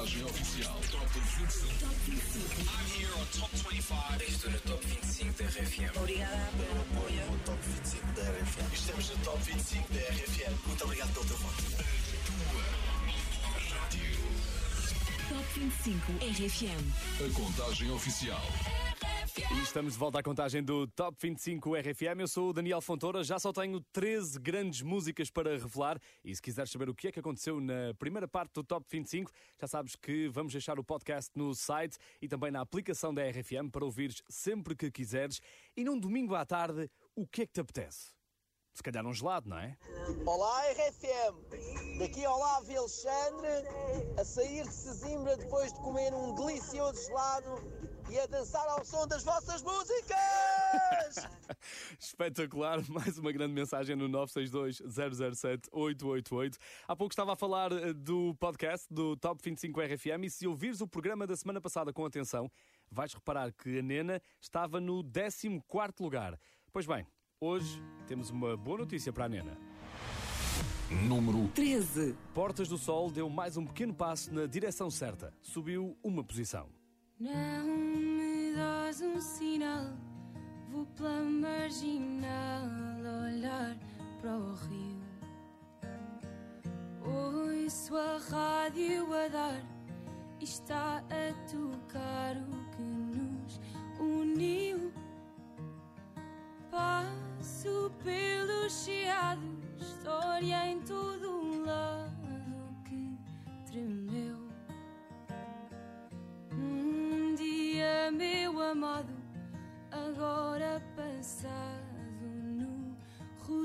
contagem oficial. Top 25. Top 25. I'm here on Top 25. Estou no Top 25 da RFM. Obrigada pelo apoio. No Top 25 da RFM. Estamos no Top 25 da RFM. Muito obrigado pelo teu voto. Rádio. Top 25 RFM. A contagem oficial. E estamos de volta à contagem do Top 25 RFM. Eu sou o Daniel Fontoura, já só tenho 13 grandes músicas para revelar. E se quiseres saber o que é que aconteceu na primeira parte do Top 25, já sabes que vamos deixar o podcast no site e também na aplicação da RFM para ouvires sempre que quiseres. E num domingo à tarde, o que é que te apetece? Se calhar um gelado, não é? Olá RFM, daqui ao Olavo e Alexandre, a sair de Sesimbra depois de comer um delicioso gelado e a dançar ao som das vossas músicas! Espetacular, mais uma grande mensagem no 962-007-888. Há pouco estava a falar eh, do podcast do Top 25 RFM e se ouvires o programa da semana passada com atenção, vais reparar que a Nena estava no 14 lugar. Pois bem, hoje temos uma boa notícia para a Nena. Número 13. Portas do Sol deu mais um pequeno passo na direção certa. Subiu uma posição. Não me dás um sinal, vou pela marginal olhar para o rio. Ouço a rádio a dar está a tocar o que nos uniu. Passo pelos chiados, história em todo um lado que tremeu.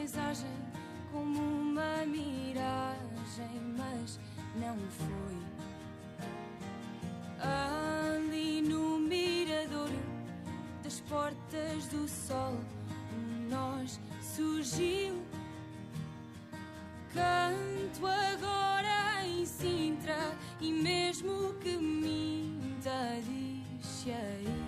Paisagem como uma miragem, mas não foi. Ali no miradouro das portas do sol, um nós surgiu. Canto agora em Sintra e mesmo que minta, diz aí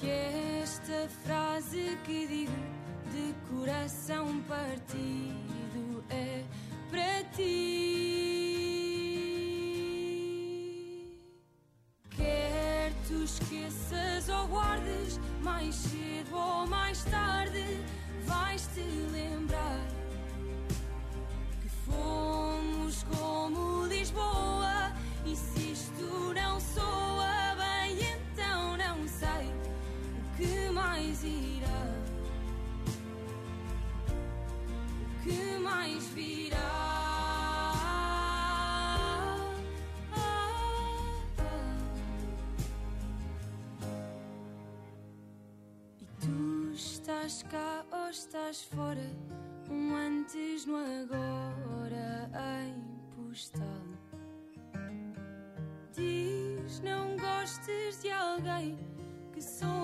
que esta frase que digo de coração partido é para ti. Quer tu esqueças ou guardes, mais cedo ou mais tarde, vais-te lembrar que fomos como que mais virá? E tu estás cá ou estás fora? Um antes no agora em postal. Diz não gostes de alguém que sonha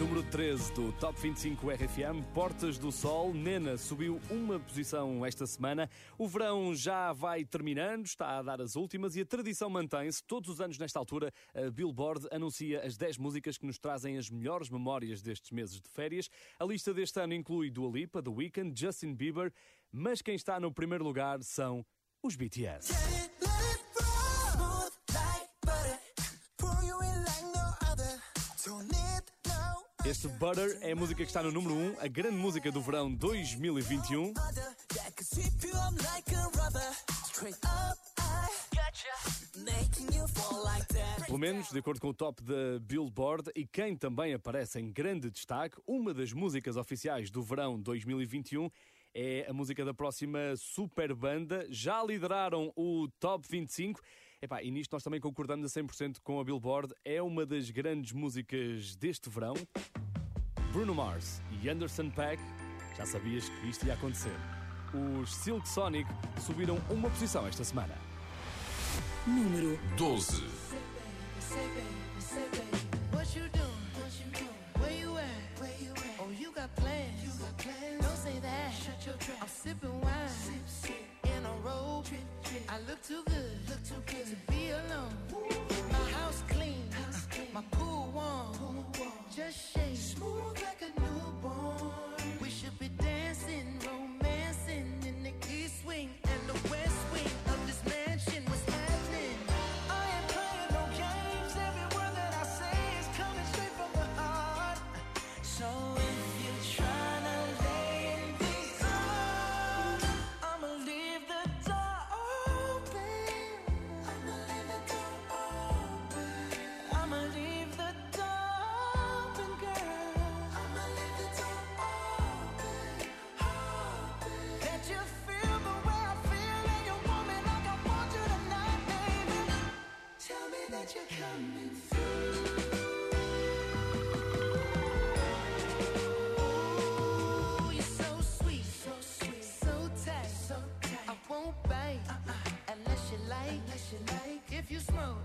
Número 13 do Top 25 RFM, Portas do Sol. Nena subiu uma posição esta semana. O verão já vai terminando, está a dar as últimas e a tradição mantém-se. Todos os anos, nesta altura, a Billboard anuncia as 10 músicas que nos trazem as melhores memórias destes meses de férias. A lista deste ano inclui Dua Lipa, The Weeknd, Justin Bieber, mas quem está no primeiro lugar são os BTS. Este Butter é a música que está no número 1, a grande música do verão 2021. Pelo menos, de acordo com o top da Billboard, e quem também aparece em grande destaque, uma das músicas oficiais do verão 2021 é a música da próxima super banda. Já lideraram o top 25. Epá, e nisto nós também concordamos a 100% com a Billboard. É uma das grandes músicas deste verão. Bruno Mars e Anderson Paak. Já sabias que isto ia acontecer. Os Silk Sonic subiram uma posição esta semana. Número 12. What you a robe. I look too good to be alone. My house clean, my pool warm. Just shake smooth like a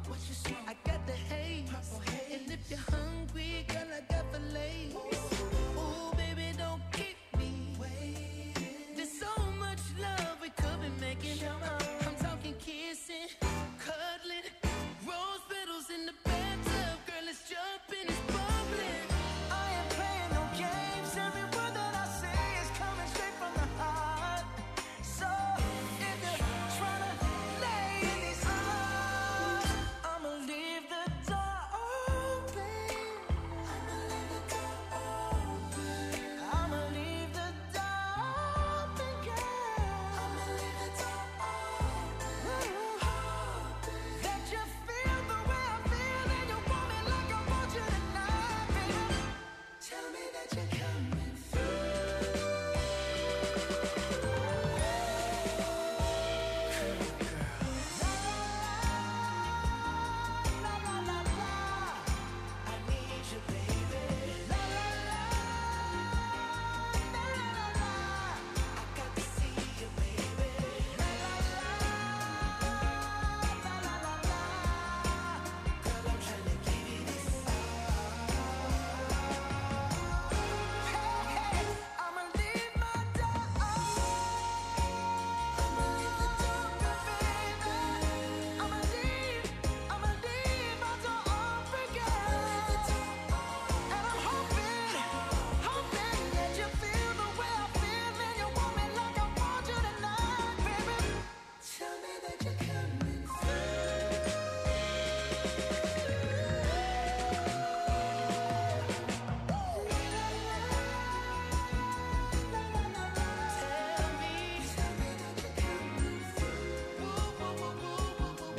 what you smoke? I got the haze, and if you're hungry, girl, I got the lace. Ooh,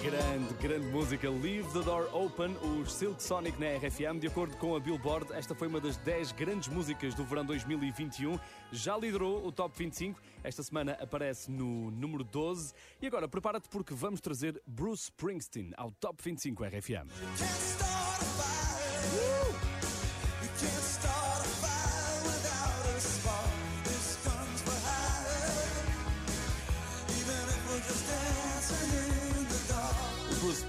Grande, grande música. Leave the Door Open, os Silk Sonic na RFM. De acordo com a Billboard, esta foi uma das 10 grandes músicas do verão 2021. Já liderou o Top 25. Esta semana aparece no número 12. E agora, prepara-te porque vamos trazer Bruce Springsteen ao Top 25 RFM.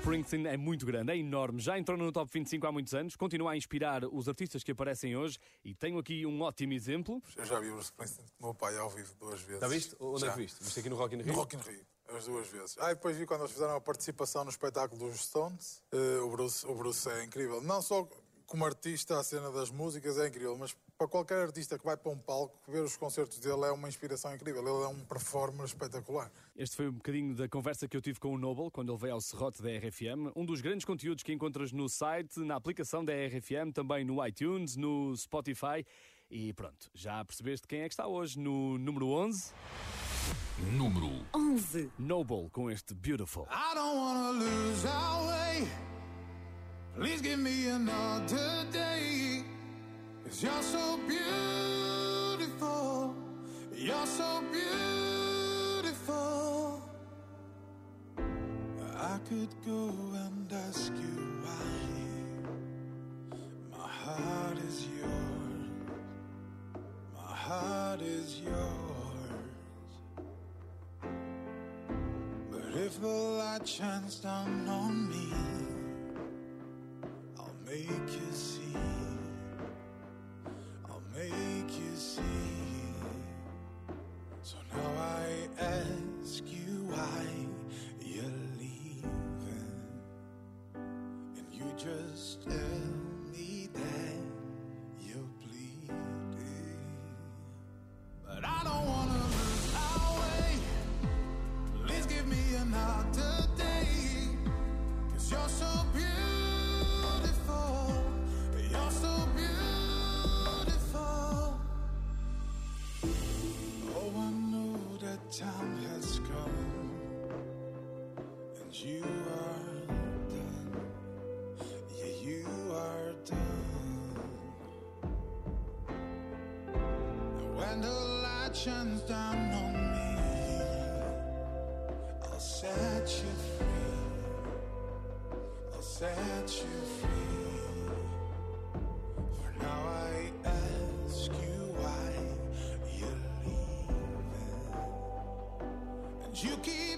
Springsteen é muito grande, é enorme. Já entrou no Top 25 há muitos anos, continua a inspirar os artistas que aparecem hoje e tenho aqui um ótimo exemplo. Eu já vi o Bruce Springsteen com o meu pai ao vivo duas vezes. Já viste? Onde é Já. que viste? Viste aqui no Rock in Rio? No Rock in Rio. As duas vezes. Ah, e depois vi quando eles fizeram a participação no espetáculo dos Stones. Eh, o, Bruce, o Bruce é incrível. Não só como artista, a cena das músicas é incrível, mas para qualquer artista que vai para um palco, ver os concertos dele é uma inspiração incrível. Ele é um performer espetacular. Este foi um bocadinho da conversa que eu tive com o Noble quando ele veio ao serrote da RFM. Um dos grandes conteúdos que encontras no site, na aplicação da RFM, também no iTunes, no Spotify. E pronto, já percebeste quem é que está hoje no número 11? Número 11. Noble com este Beautiful. I don't wanna lose our way. Please give me another day. Cause you're so beautiful. You're so beautiful. I could go and ask you why. My heart is yours. My heart is yours. But if the light shines down on me, I'll make you see. Shines down on me, I'll set you free. I'll set you free. For now I ask you why you're leaving. And you keep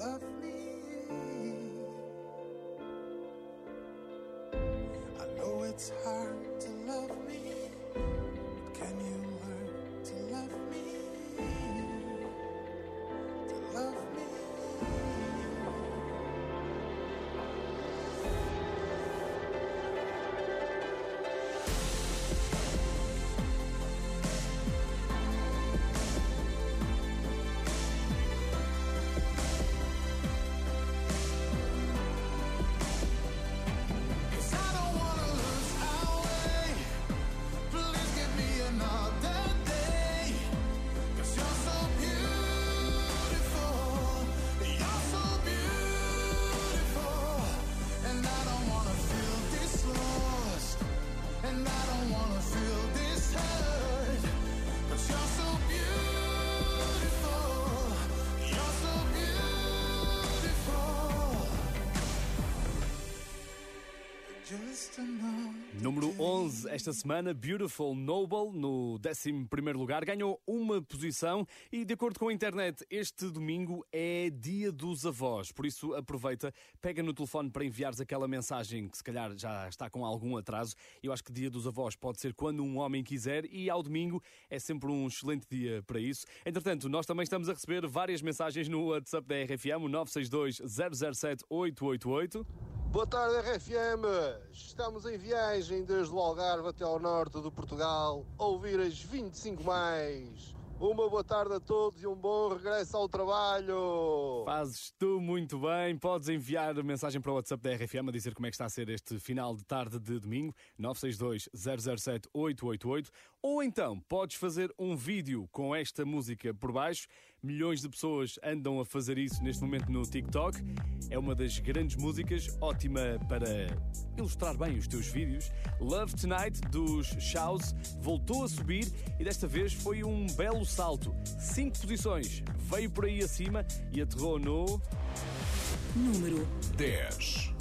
love me. I know it's hard to love me. But can you Número 11 esta semana, Beautiful Noble, no 11 lugar, ganhou uma posição e, de acordo com a internet, este domingo é Dia dos Avós. Por isso, aproveita, pega no telefone para enviares aquela mensagem que se calhar já está com algum atraso. Eu acho que Dia dos Avós pode ser quando um homem quiser e ao domingo é sempre um excelente dia para isso. Entretanto, nós também estamos a receber várias mensagens no WhatsApp da RFM, o 962 007 888. Boa tarde, RFM. Estamos em viagem desde o Algarve até ao norte de Portugal ouvir as 25 mais Uma boa tarde a todos e um bom regresso ao trabalho. Fazes tu muito bem. Podes enviar mensagem para o WhatsApp da RFM a dizer como é que está a ser este final de tarde de domingo, 962-007-888. Ou então podes fazer um vídeo com esta música por baixo. Milhões de pessoas andam a fazer isso neste momento no TikTok. É uma das grandes músicas, ótima para ilustrar bem os teus vídeos. Love Tonight dos Shouse voltou a subir e desta vez foi um belo salto. Cinco posições. Veio por aí acima e aterrou no. Número 10.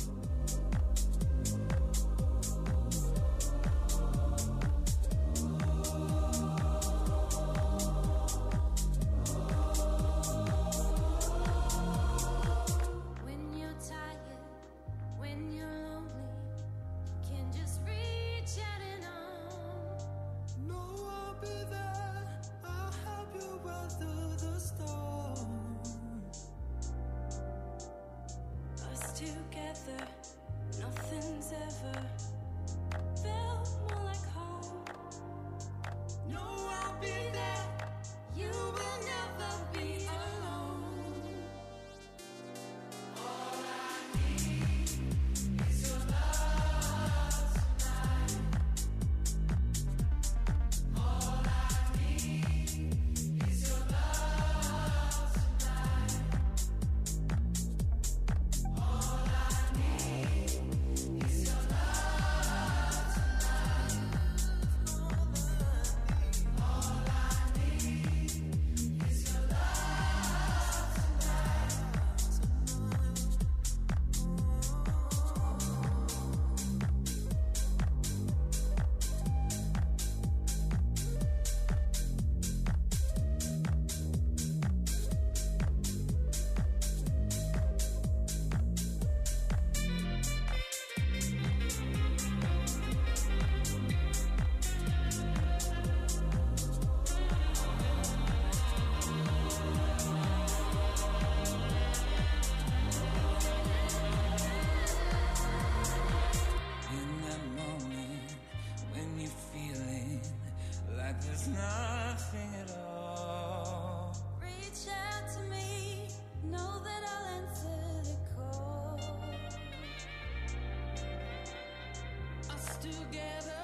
Together,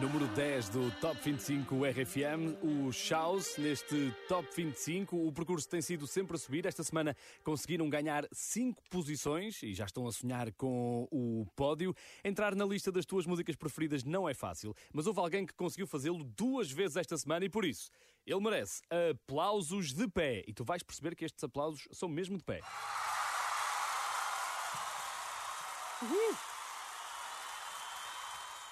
Número 10 do Top 25 RFM, o Chaos neste Top 25. O percurso tem sido sempre a subir. Esta semana conseguiram ganhar 5 posições e já estão a sonhar com o pódio. Entrar na lista das tuas músicas preferidas não é fácil, mas houve alguém que conseguiu fazê-lo duas vezes esta semana e por isso ele merece aplausos de pé. E tu vais perceber que estes aplausos são mesmo de pé.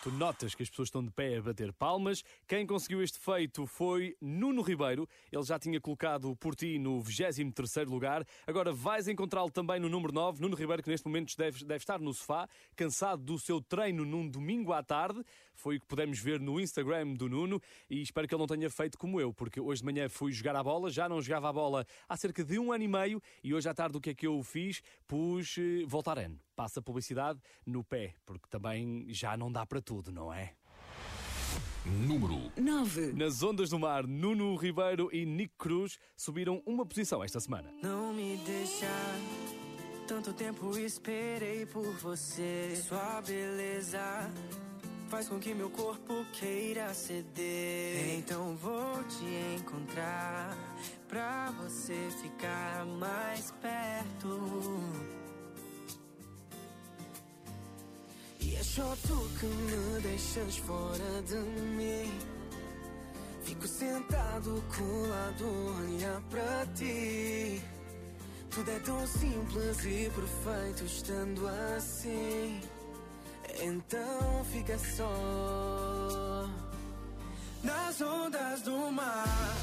Tu notas que as pessoas estão de pé a bater palmas. Quem conseguiu este feito foi Nuno Ribeiro. Ele já tinha colocado por ti no 23 lugar. Agora vais encontrá-lo também no número 9. Nuno Ribeiro, que neste momento deve, deve estar no sofá, cansado do seu treino num domingo à tarde. Foi o que pudemos ver no Instagram do Nuno. E espero que ele não tenha feito como eu, porque hoje de manhã fui jogar a bola. Já não jogava a bola há cerca de um ano e meio. E hoje à tarde o que é que eu fiz? Pus eh, Voltaren. Passa publicidade no pé, porque também já não dá para tudo, não é? Número 9. Nas ondas do mar, Nuno Ribeiro e Nick Cruz subiram uma posição esta semana. Não me deixa. Tanto tempo esperei por você. Sua beleza faz com que meu corpo queira ceder. Então vou te encontrar pra você ficar mais perto. E é só tu que me deixas fora de mim. Fico sentado colado, olhar pra ti. Tudo é tão simples e perfeito estando assim. Então fica só nas ondas do mar.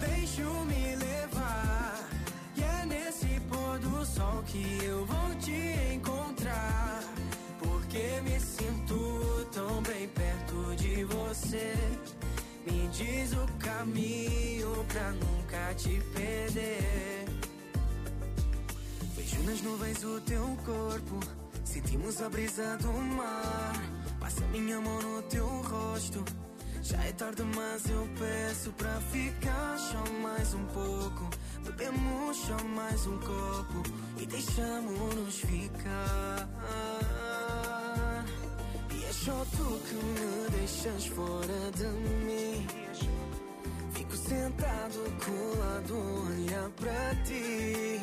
Deixo-me levar. E é nesse pôr do sol que eu vou te encontrar. Porque me sinto tão bem perto de você. Me diz o caminho pra nunca te perder. Vejo nas nuvens o teu corpo. Sentimos a brisa do mar. Passa minha mão no teu rosto. Já é tarde, mas eu peço pra ficar só mais um pouco. Bebemos só mais um copo e deixamos-nos ficar. Só tu que me deixas fora de mim. Fico sentado colado, olhar pra ti.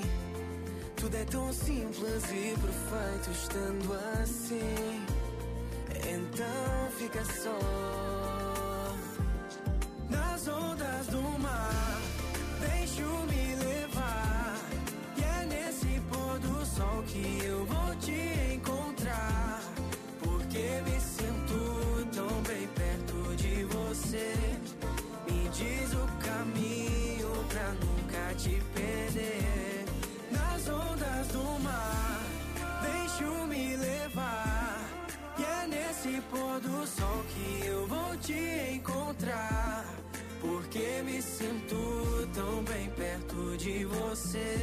Tudo é tão simples e perfeito estando assim. Então fica só nas ondas do mar. Deixo-me levar. Te perder. Nas ondas do mar, deixo-me levar. E é nesse pôr do sol que eu vou te encontrar. Porque me sinto tão bem perto de você.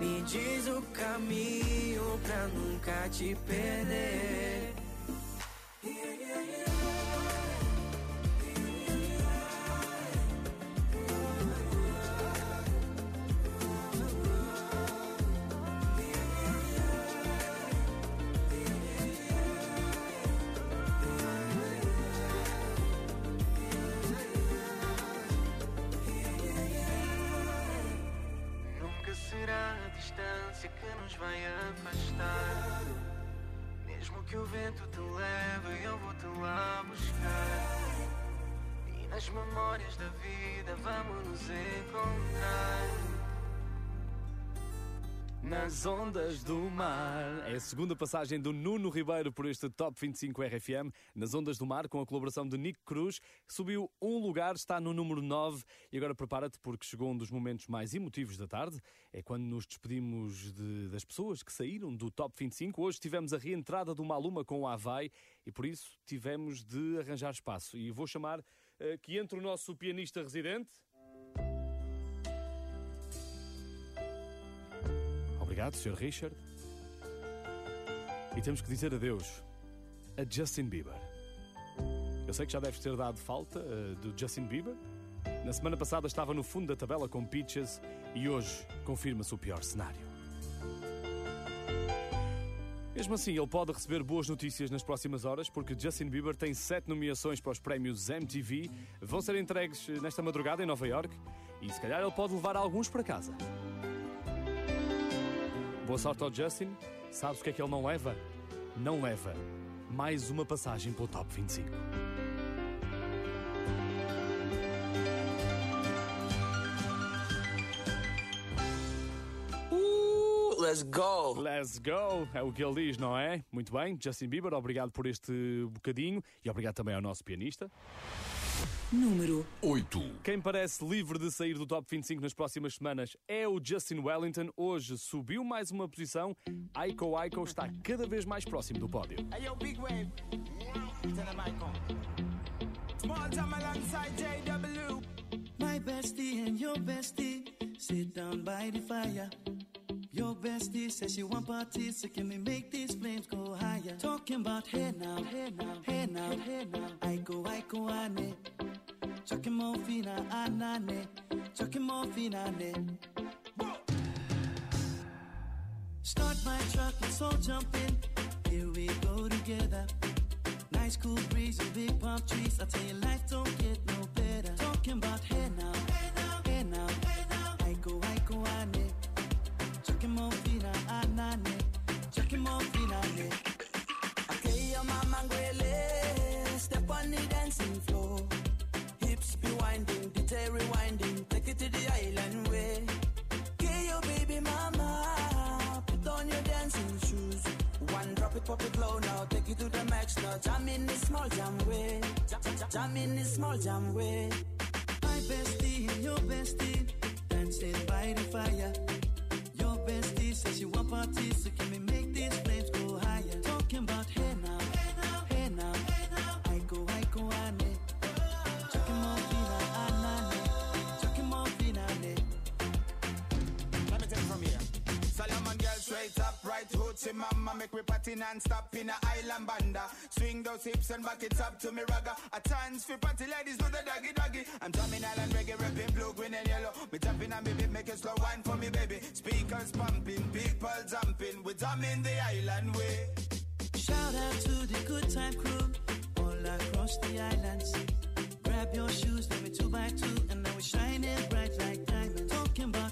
Me diz o caminho pra nunca te perder. Nunca que o vento te leve, eu vou te lá buscar. E nas memórias da vida vamos nos encontrar. Nas ondas do mar. É a segunda passagem do Nuno Ribeiro por este Top 25 RFM. Nas ondas do mar, com a colaboração de Nick Cruz, subiu um lugar, está no número 9. E agora prepara-te, porque chegou um dos momentos mais emotivos da tarde. É quando nos despedimos de- das pessoas que saíram do Top 25. Hoje tivemos a reentrada do Maluma com o Havaí e por isso tivemos de arranjar espaço. E vou chamar eh, que entre o nosso pianista residente. Obrigado, Sr. Richard. E temos que dizer adeus a Justin Bieber. Eu sei que já deves ter dado falta eh, do Justin Bieber. Na semana passada estava no fundo da tabela com Peaches e hoje confirma-se o pior cenário. Mesmo assim, ele pode receber boas notícias nas próximas horas, porque Justin Bieber tem sete nomeações para os prémios MTV. Vão ser entregues eh, nesta madrugada em Nova York e se calhar ele pode levar alguns para casa. Boa sorte ao Justin. Sabes o que é que ele não leva? Não leva mais uma passagem pelo Top 25. Uh, let's go. Let's go, é o que ele diz, não é? Muito bem, Justin Bieber, obrigado por este bocadinho e obrigado também ao nosso pianista. Número 8. Quem parece livre de sair do top 25 nas próximas semanas é o Justin Wellington. Hoje subiu mais uma posição. Aiko Aiko está cada vez mais próximo do pódio. Hey yo, big wave. Tell them I come. Small time alongside JW. My bestie and your bestie sit down by the fire. Your bestie says she want parties, so can we make these flames go higher? Talking about hey now, hey now, hey now, hey now. I go, I go, ane. Chucking more fina, anane. Fina. Start my truck, let's all jump in. Here we go together. Nice cool breeze and big palm trees. I tell you, life don't get no better. Talking about hey now, hey now, hey now, hey now. I go, I go, ane. Chucking more fina, anane. Chucking more fina, ane. Okay, your mama ngwele. Step on the dancing floor. Pop it low now. Take it to the max now. Jam in the small jam way. Jam, in the small jam way. My bestie and your bestie dancing by the fire. Your bestie says she want parties, so can we make these flames go higher? Talking about hey now, hoochie mama Make we party non-stop in a island banda. Swing those hips and back it up to me ragga. A chance for party ladies do the doggy doggy. I'm drumming island reggae, rapping blue, green and yellow. Me jumping and me beat, make slow wine for me baby. Speakers pumping, people jumping. We drumming the island way. Shout out to the good time crew all across the islands. Grab your shoes, let me two by two, and now we're shining bright like diamonds. Talking about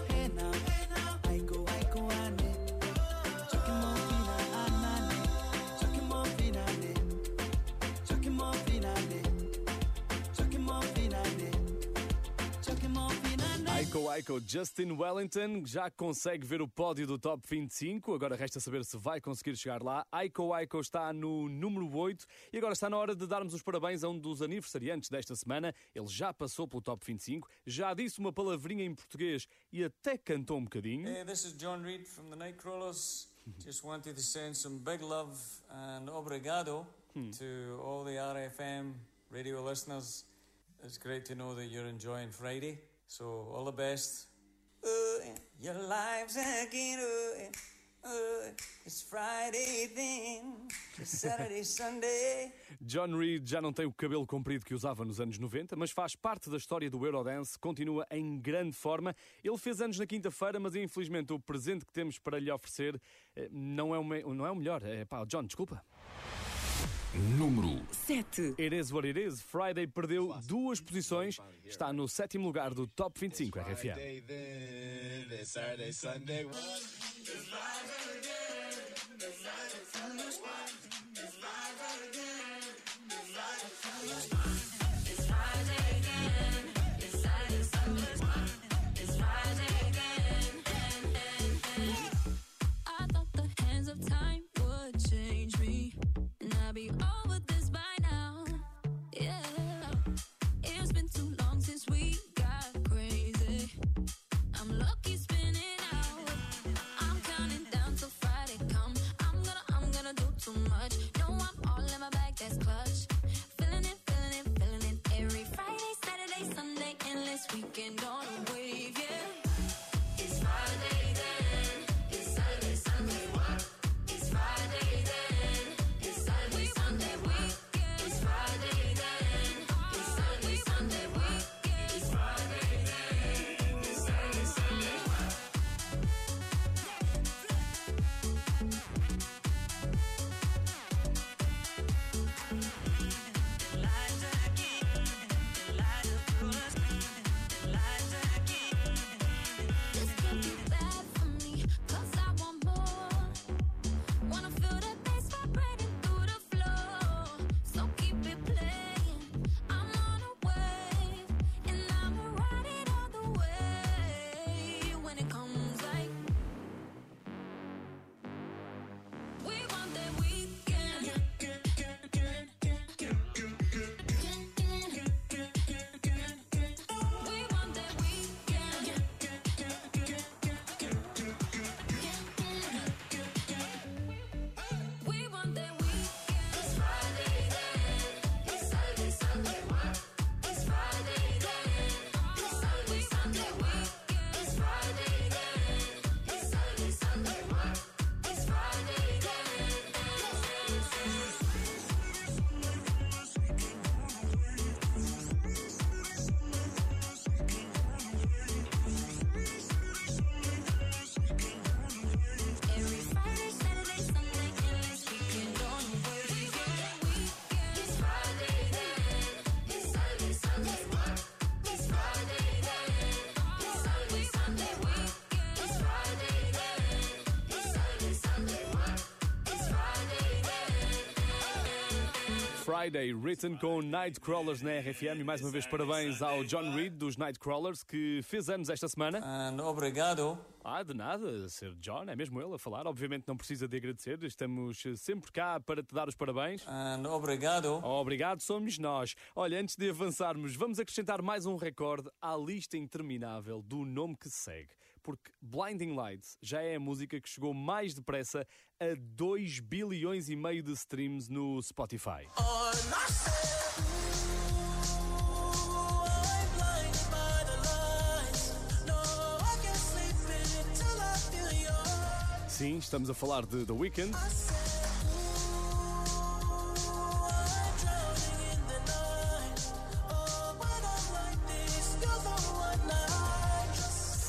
Aiko Aiko, Justin Wellington já consegue ver o pódio do Top 25. Agora resta saber se vai conseguir chegar lá. Aiko Aiko está no número 8 e agora está na hora de darmos os parabéns a um dos aniversariantes desta semana. Ele já passou pelo Top 25, já disse uma palavrinha em português e até cantou um bocadinho. Hey, this is John Reed from the Nightcrawlers. Just wanted to send some big love and obrigado to all the RFM radio listeners. It's great to know that you're enjoying Friday. So, all the best. Your. Uh, uh, it's Friday then. It's Saturday, Sunday. John Reed já não tem o cabelo comprido que usava nos anos 90, mas faz parte da história do Eurodance, continua em grande forma. Ele fez anos na quinta-feira, mas infelizmente o presente que temos para lhe oferecer eh, não é o, me- não é o melhor. É, pá, John, desculpa. Número 7. It is what it is. Friday perdeu duas posições, está no sétimo lugar do Top 25 RFM. Friday then, it's Friday, written com Nightcrawlers na RFM. E mais uma vez, parabéns ao John Reed dos Nightcrawlers, que fez anos esta semana. And obrigado. Ah, de nada, Sr. John, é mesmo ele a falar. Obviamente não precisa de agradecer, estamos sempre cá para te dar os parabéns. And obrigado. Obrigado, somos nós. Olha, antes de avançarmos, vamos acrescentar mais um recorde à lista interminável do nome que segue. Porque Blinding Lights já é a música que chegou mais depressa a 2 bilhões e meio de streams no Spotify. Sim, estamos a falar de The Weeknd.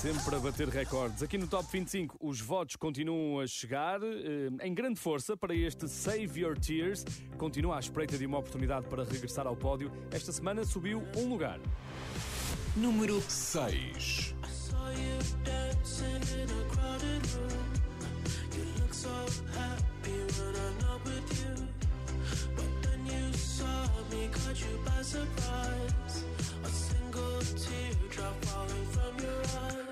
Sempre a bater recordes. Aqui no Top 25, os votos continuam a chegar eh, em grande força para este Save Your Tears. Continua à espreita de uma oportunidade para regressar ao pódio. Esta semana subiu um lugar. Número 6. saw you dancing in a surprise. Single teardrop falling from your eye.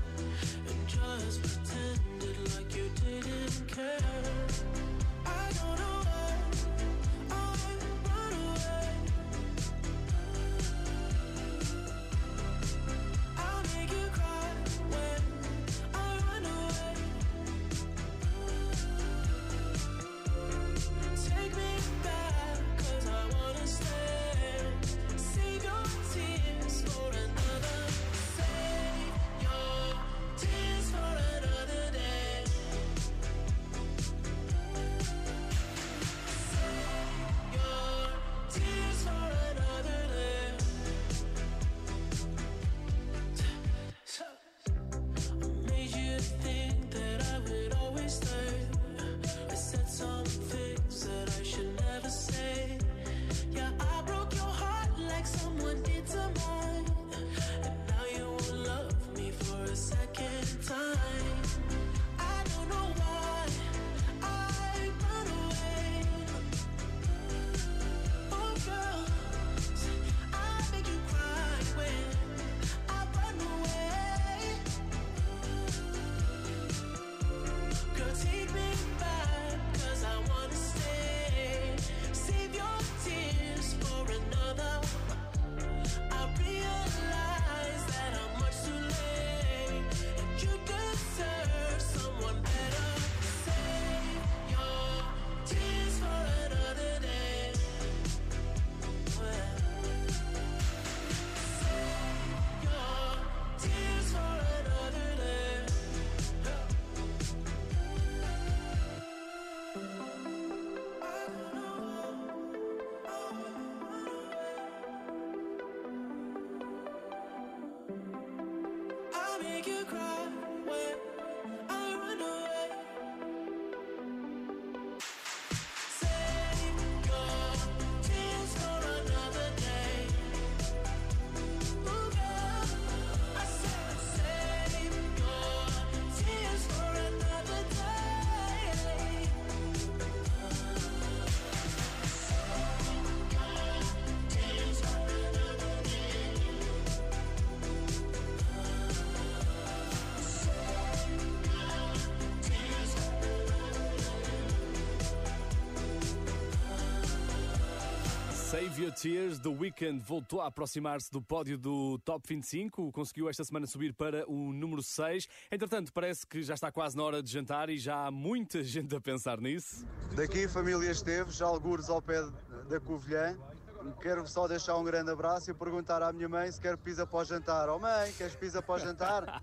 Just pretended like you didn't care. I don't know why Save Your Tears, The Weeknd voltou a aproximar-se do pódio do Top 25, conseguiu esta semana subir para o número 6. Entretanto, parece que já está quase na hora de jantar e já há muita gente a pensar nisso. Daqui, família Esteves, algures ao pé da Covilhã. Quero só deixar um grande abraço e perguntar à minha mãe se quer pizza para o jantar. Oh mãe, queres pizza para o jantar?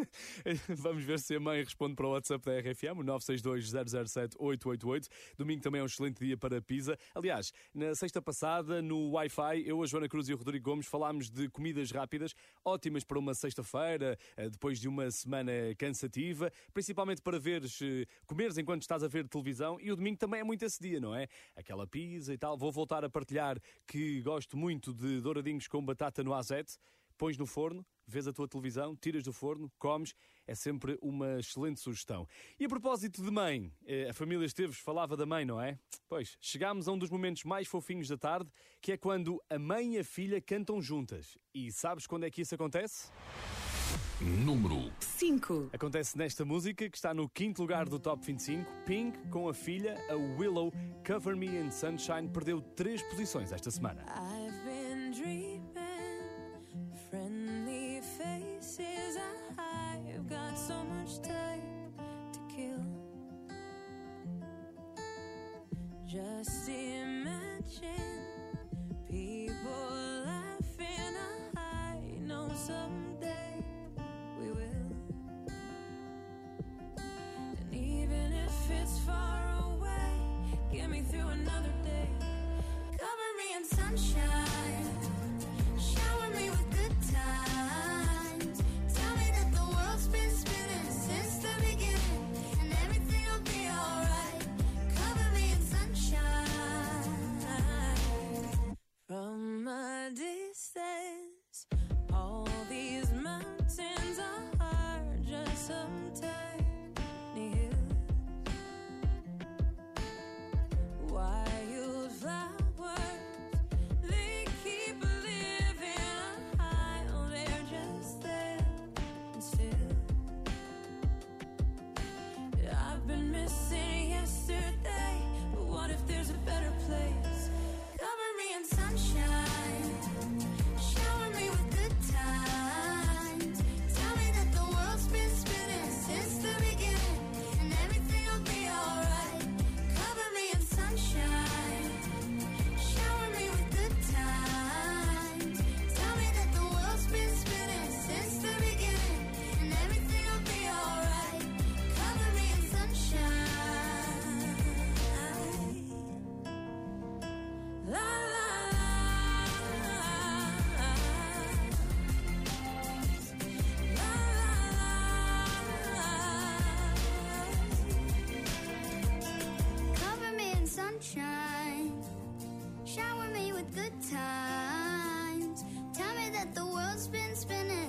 Vamos ver se a mãe responde para o WhatsApp da RFM, o 962-007-888. Domingo também é um excelente dia para pizza. Aliás, na sexta passada, no Wi-Fi, eu, a Joana Cruz e o Rodrigo Gomes falámos de comidas rápidas, ótimas para uma sexta-feira, eh, depois de uma semana cansativa, principalmente para veres, eh, comeres enquanto estás a ver televisão. E o domingo também é muito esse dia, não é? Aquela pizza e tal. Vou voltar a partilhar que gosto muito de douradinhos com batata no azete. Pões no forno, vês a tua televisão, tiras do forno, comes, é sempre uma excelente sugestão. E a propósito de mãe, eh, a família Esteves falava da mãe, não é? Pois, chegámos a um dos momentos mais fofinhos da tarde, que é quando a mãe e a filha cantam juntas. E sabes quando é que isso acontece? Número 5. Acontece nesta música que está no quinto lugar do Top 25. Pink, com a filha, a Willow, Cover Me in Sunshine, perdeu três posições esta semana. I've been dreaming,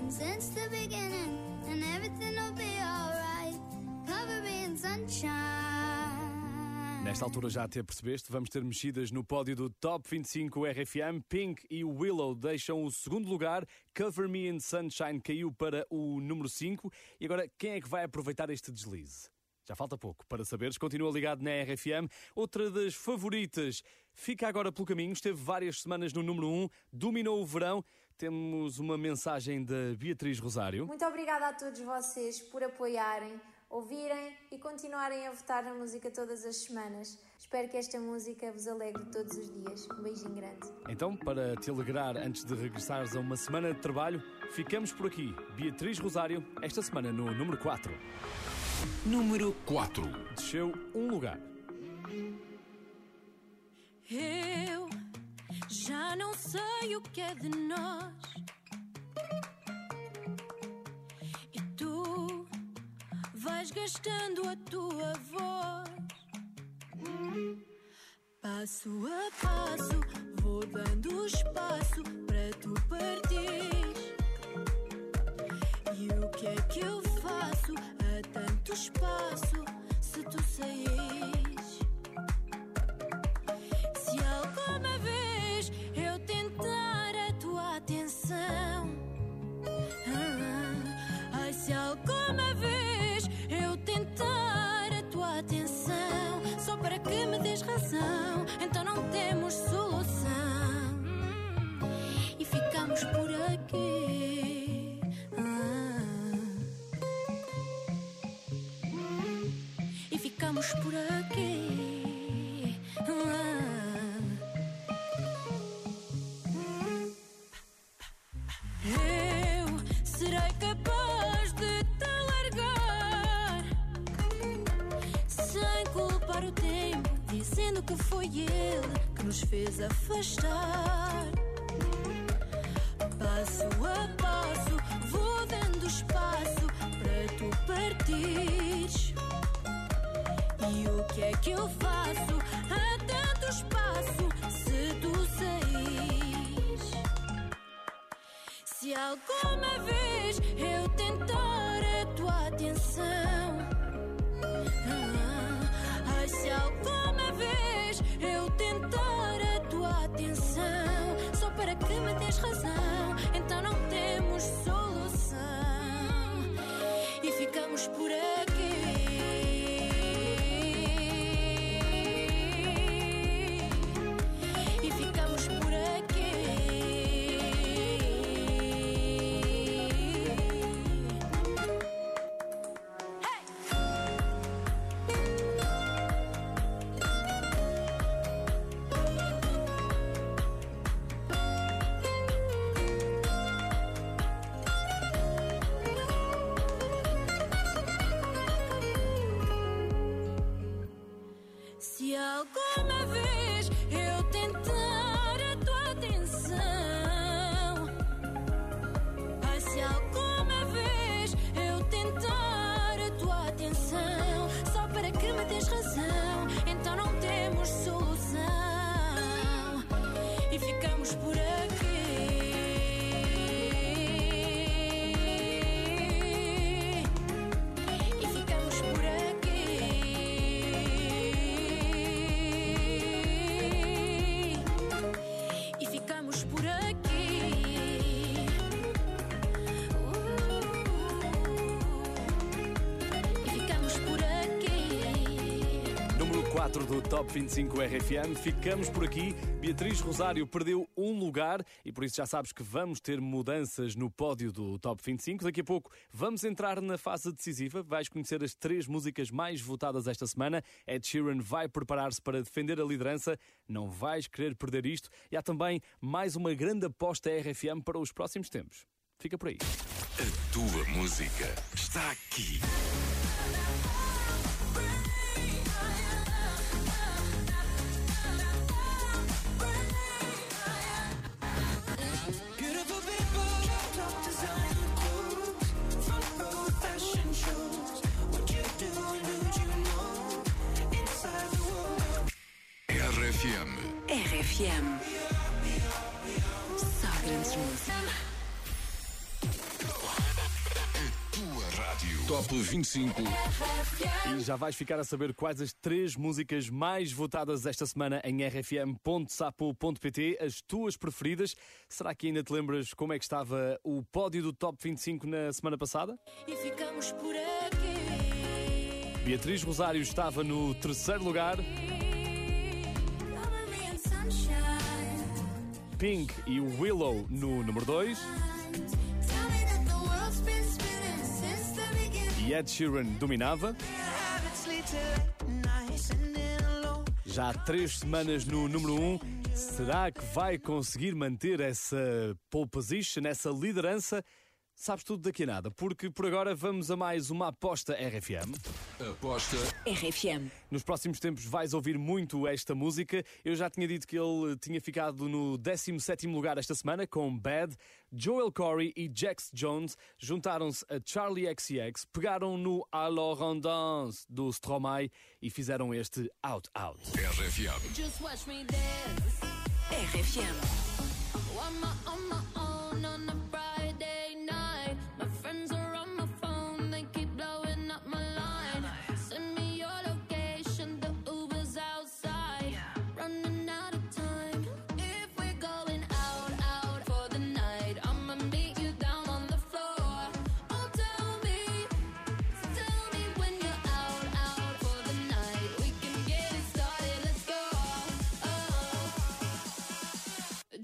since the beginning, and everything will be alright. Cover me in sunshine. Nesta altura já até percebeste, vamos ter mexidas no pódio do Top 25 RFM. Pink e Willow deixam o segundo lugar. Cover Me in Sunshine caiu para o número 5. E agora, quem é que vai aproveitar este deslize? Já falta pouco. Para saberes, continua ligado na RFM. Outra das favoritas fica agora pelo caminho. Esteve várias semanas no número 1, dominou o verão. Temos uma mensagem da Beatriz Rosário. Muito obrigada a todos vocês por apoiarem, ouvirem e continuarem a votar na música todas as semanas. Espero que esta música vos alegre todos os dias. Um beijinho grande. Então, para te alegrar antes de regressares a uma semana de trabalho, ficamos por aqui. Beatriz Rosário, esta semana no número 4. Número 4. Desceu um lugar. Eu já não sei o que é de nós. E tu vais gastando a tua voz. Passo a passo, vou dando espaço para tu partir. E o que é que eu faço a tanto espaço se tu saís? Atenção, ah, ai, se alguma vez eu tentar a tua atenção, só para que me des razão, então não temos solução e ficamos por aqui. Ah. E ficamos por aqui. Que foi ele que nos fez afastar. Passo a passo, vou dando espaço para tu partires. E o que é que eu faço? Há tanto espaço se tu saís. Se alguma vez eu tentar a tua atenção. Tentar a tua atenção, só para que me des razão, então não temos solução e ficamos por aqui. 4 do Top 25 RFM. Ficamos por aqui. Beatriz Rosário perdeu um lugar e por isso já sabes que vamos ter mudanças no pódio do Top 25. Daqui a pouco vamos entrar na fase decisiva. Vais conhecer as três músicas mais votadas esta semana. Ed Sheeran vai preparar-se para defender a liderança. Não vais querer perder isto. E há também mais uma grande aposta RFM para os próximos tempos. Fica por aí. A tua música está aqui. RFM. Só grandes músicas. Tua rádio. Top 25. E já vais ficar a saber quais as três músicas mais votadas esta semana em rfm.sapo.pt, as tuas preferidas. Será que ainda te lembras como é que estava o pódio do Top 25 na semana passada? E ficamos por aqui. Beatriz Rosário estava no terceiro lugar, Pink e o Willow no número 2 Tell me that the world's been spinning since the beginning. e Ed Sheeran dominava. Já há três semanas no número 1. Um. Será que vai conseguir manter essa pole position, essa liderança? Sabes tudo daqui a nada, porque por agora vamos a mais uma aposta RFM. Aposta RFM. Nos próximos tempos vais ouvir muito esta música. Eu já tinha dito que ele tinha ficado no 17º lugar esta semana com Bad. Joel Corey e Jax Jones juntaram-se a Charlie XCX, pegaram no Alors on Dance do Stromae e fizeram este Out Out. RFM. Just watch me dance. RFM. On my, on my own on a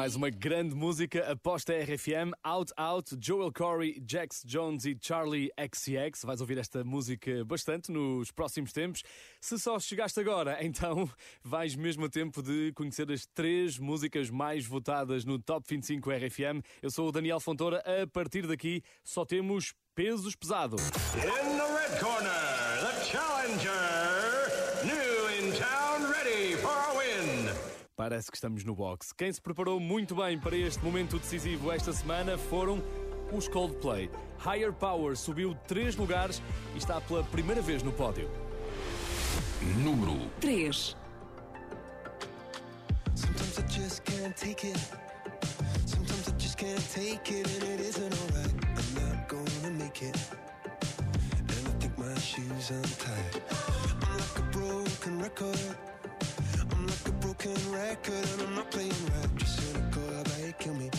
Mais uma grande música aposta RFM, Out Out, Joel Corey, Jax Jones e Charlie XCX. Vais ouvir esta música bastante nos próximos tempos. Se só chegaste agora, então vais mesmo a tempo de conhecer as três músicas mais votadas no Top 25 RFM. Eu sou o Daniel Fontoura. A partir daqui só temos pesos pesados. In the red corner, the challenger. Parece que estamos no box. Quem se preparou muito bem para este momento decisivo esta semana foram os Coldplay. Higher Power subiu três lugares e está pela primeira vez no pódio. Número 3. Sometimes I just can't take it. Sometimes I just can't take it, and it isn't alright. I'm not gonna make it. And I think my shoes untied. I'm like a broken record. I'm like a broken record, and I'm not playing right. Just cynical, how you kill me?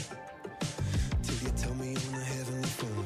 Till you tell me on the heavenly phone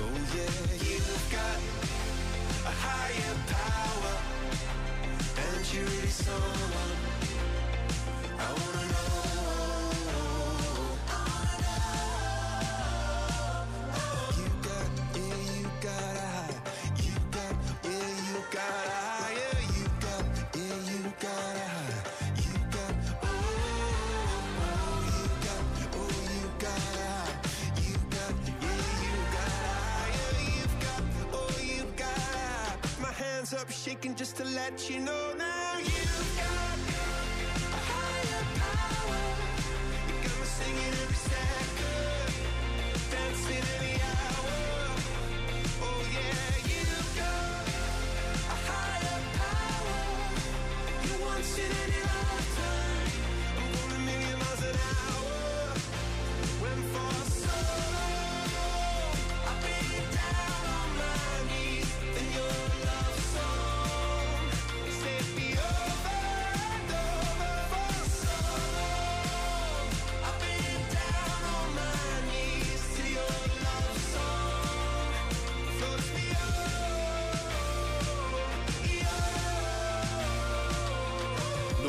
Oh yeah, you've got a higher power, and you're really someone I wanna know. Shaking just to let you know now. You've oh, got a higher power. You got me singing every second, dancing every hour. Oh yeah, you've got a higher power. You once in any lifetime. I'm going a million miles an hour. Went for so long. I've been down on my knees in your love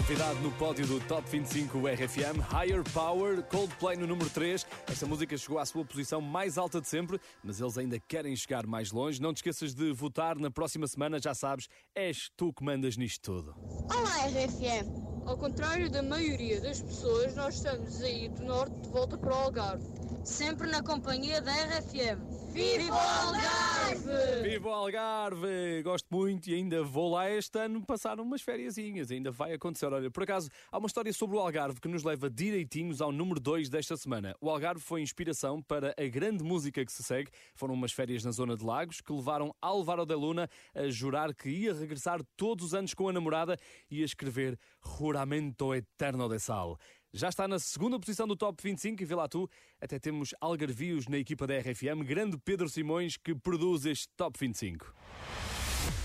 novidade no pódio do Top 25 RFM, Higher Power, Coldplay no número 3. Esta música chegou à sua posição mais alta de sempre, mas eles ainda querem chegar mais longe. Não te esqueças de votar na próxima semana, já sabes, és tu que mandas nisto tudo. Olá, RFM. Ao contrário da maioria das pessoas, nós estamos aí do norte de volta para o Algarve. Sempre na companhia da RFM. Viva o Algarve! Viva o Algarve! Gosto muito e ainda vou lá este ano passar umas fériasinhas. Ainda vai acontecer. Olha, por acaso, há uma história sobre o Algarve que nos leva direitinhos ao número 2 desta semana. O Algarve foi inspiração para a grande música que se segue. Foram umas férias na zona de Lagos que levaram Álvaro de Luna a jurar que ia regressar todos os anos com a namorada e a escrever Juramento Eterno de Sal. Já está na segunda posição do Top 25 e vê lá tu, até temos algarvios na equipa da RFM, grande Pedro Simões que produz este Top 25.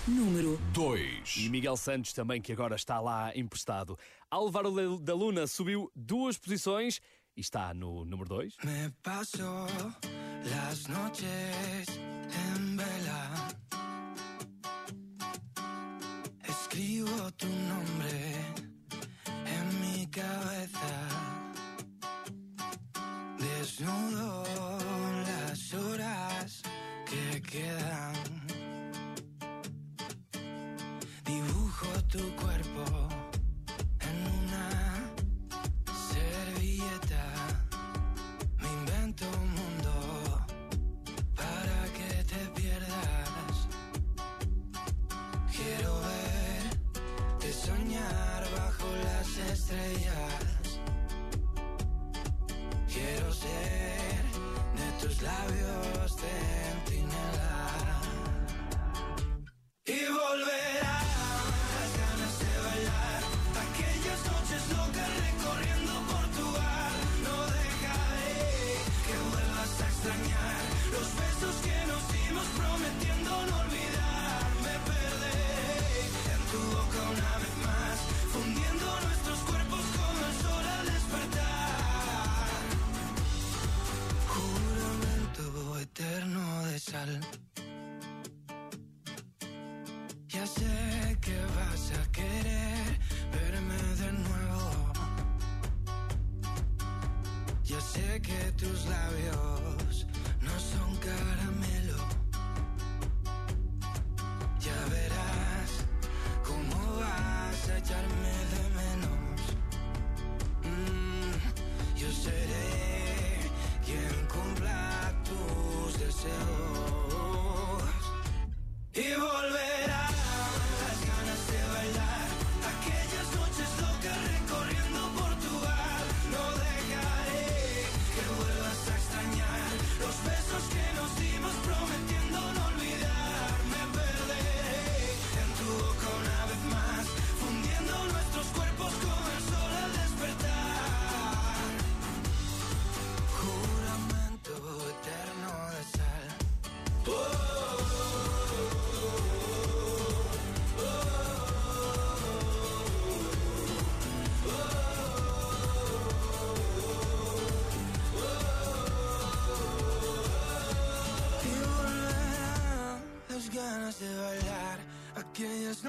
Número 2. E Miguel Santos também, que agora está lá emprestado. Álvaro da Luna subiu duas posições e está no número 2. Me paso las noches en vela. Escribo tu nombre cabeza. Desnudo las horas que quedan. Dibujo tu cuerpo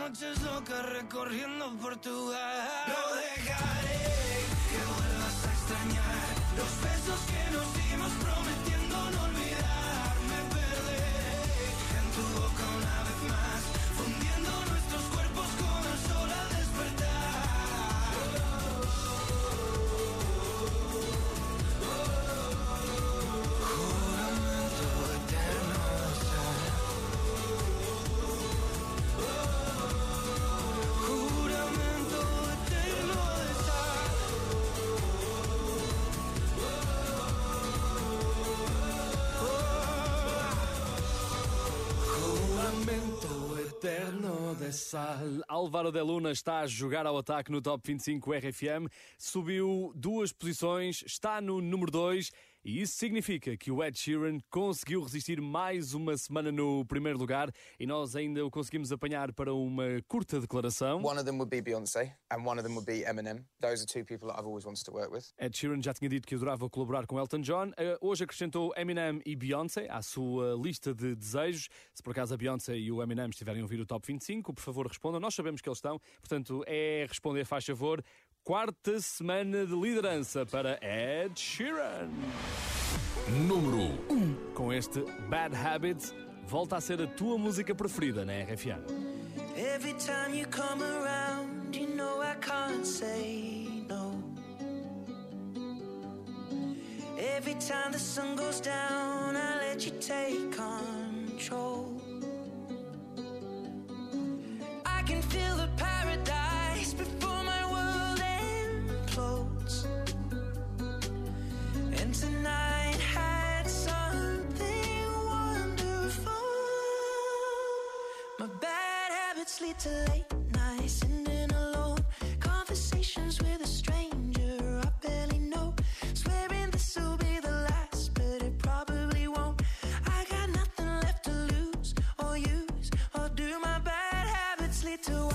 noches locas recorriendo Portugal No Álvaro de Luna está a jogar ao ataque no Top 25 RFM. Subiu duas posições, está no número 2 E isso significa que o Ed Sheeran conseguiu resistir mais uma semana no primeiro lugar e nós ainda o conseguimos apanhar para uma curta declaração. One of them would be Beyonce, and one of them would be Eminem. Those are two people that I've always wanted to work with. Ed Sheeran já tinha dito que adorava colaborar com Elton John. Eh, Hoje acrescentou Eminem e Beyoncé à sua lista de desejos. Se por acaso a Beyoncé e o Eminem estiverem a ouvir o Top 25, por favor respondam. Nós sabemos que eles estão, portanto é responder, faz favor. Quarta semana de liderança para Ed Sheeran. Número 1. Com este Bad Habits, volta a ser a tua música preferida na RFM. Every time you come around, you know I can't say no. Every time the sun goes down, I let you take control. I can feel the paradise lead to late nights, sitting alone. Conversations with a stranger I barely know. Swearing this will be the last, but it probably won't. I got nothing left to lose or use or do. My bad habits lead to